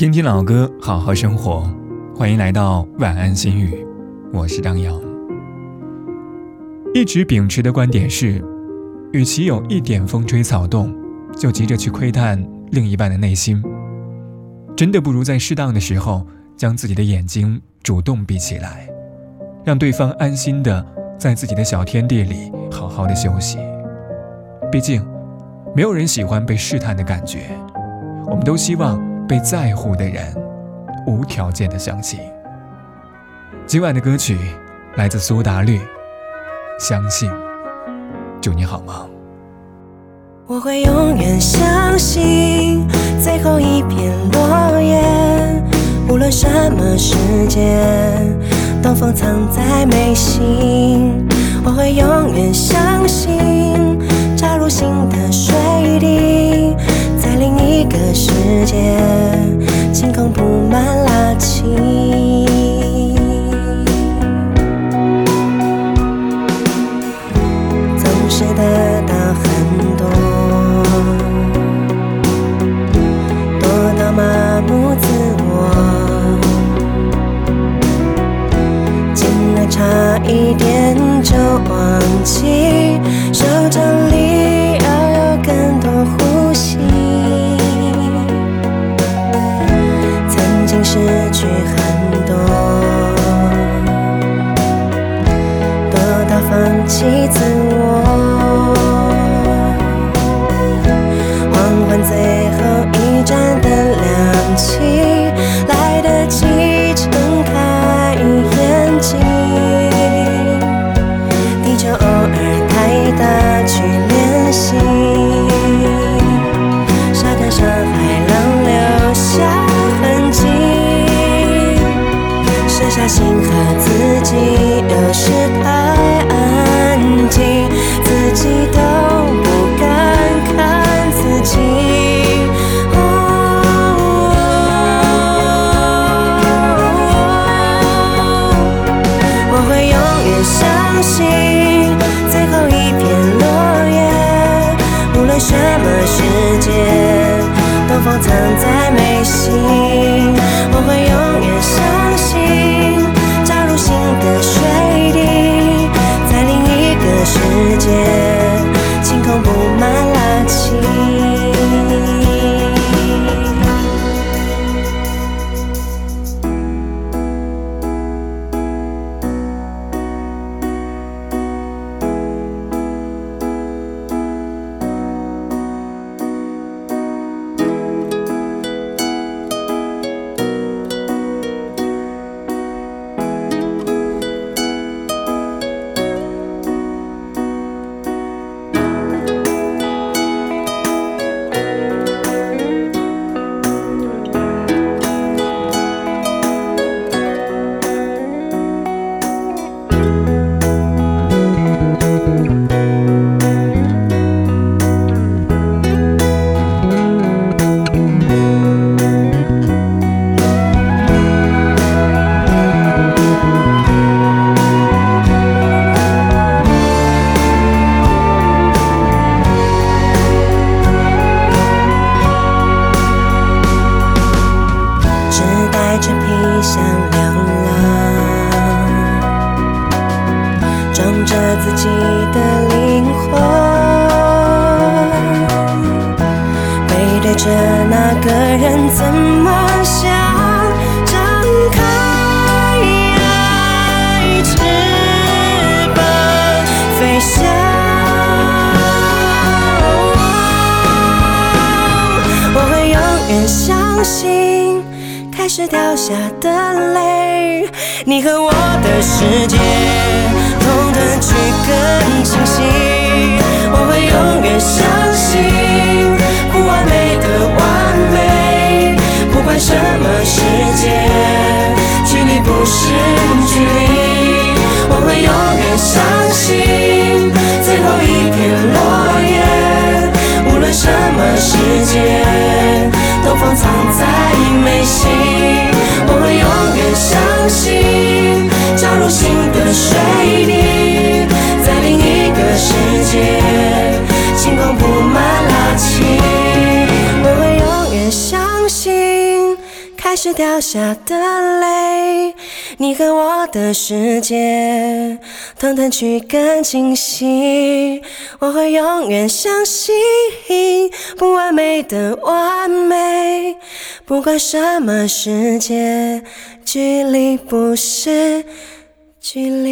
听听老歌，好好生活。欢迎来到晚安心语，我是张扬。一直秉持的观点是，与其有一点风吹草动，就急着去窥探另一半的内心，真的不如在适当的时候，将自己的眼睛主动闭起来，让对方安心的在自己的小天地里好好的休息。毕竟，没有人喜欢被试探的感觉，我们都希望。被在乎的人，无条件的相信。今晚的歌曲来自苏打绿，《相信》。祝你好梦。我会永远相信最后一片落叶，无论什么时间，东风藏在眉心。我会永远相信扎入心的水滴。在另一个世界，风藏在眉心。我会永远相信。扎入心的水滴，在另一个世界，着自己的灵魂，背对着那个人，怎么想张开翅膀飞翔？我会永远相信，开始掉下的泪，你和我的世界。痛的去更清晰，我会永远相信不完美的完美，不管什么世界，距离不是距离，我会永远相信最后一片落叶，无论什么世界，都放藏在眉心，我会永远相信。布满了晴。我会永远相信，开始掉下的泪，你和我的世界，通通去更清晰。我会永远相信不完美的完美，不管什么世界，距离不是距离。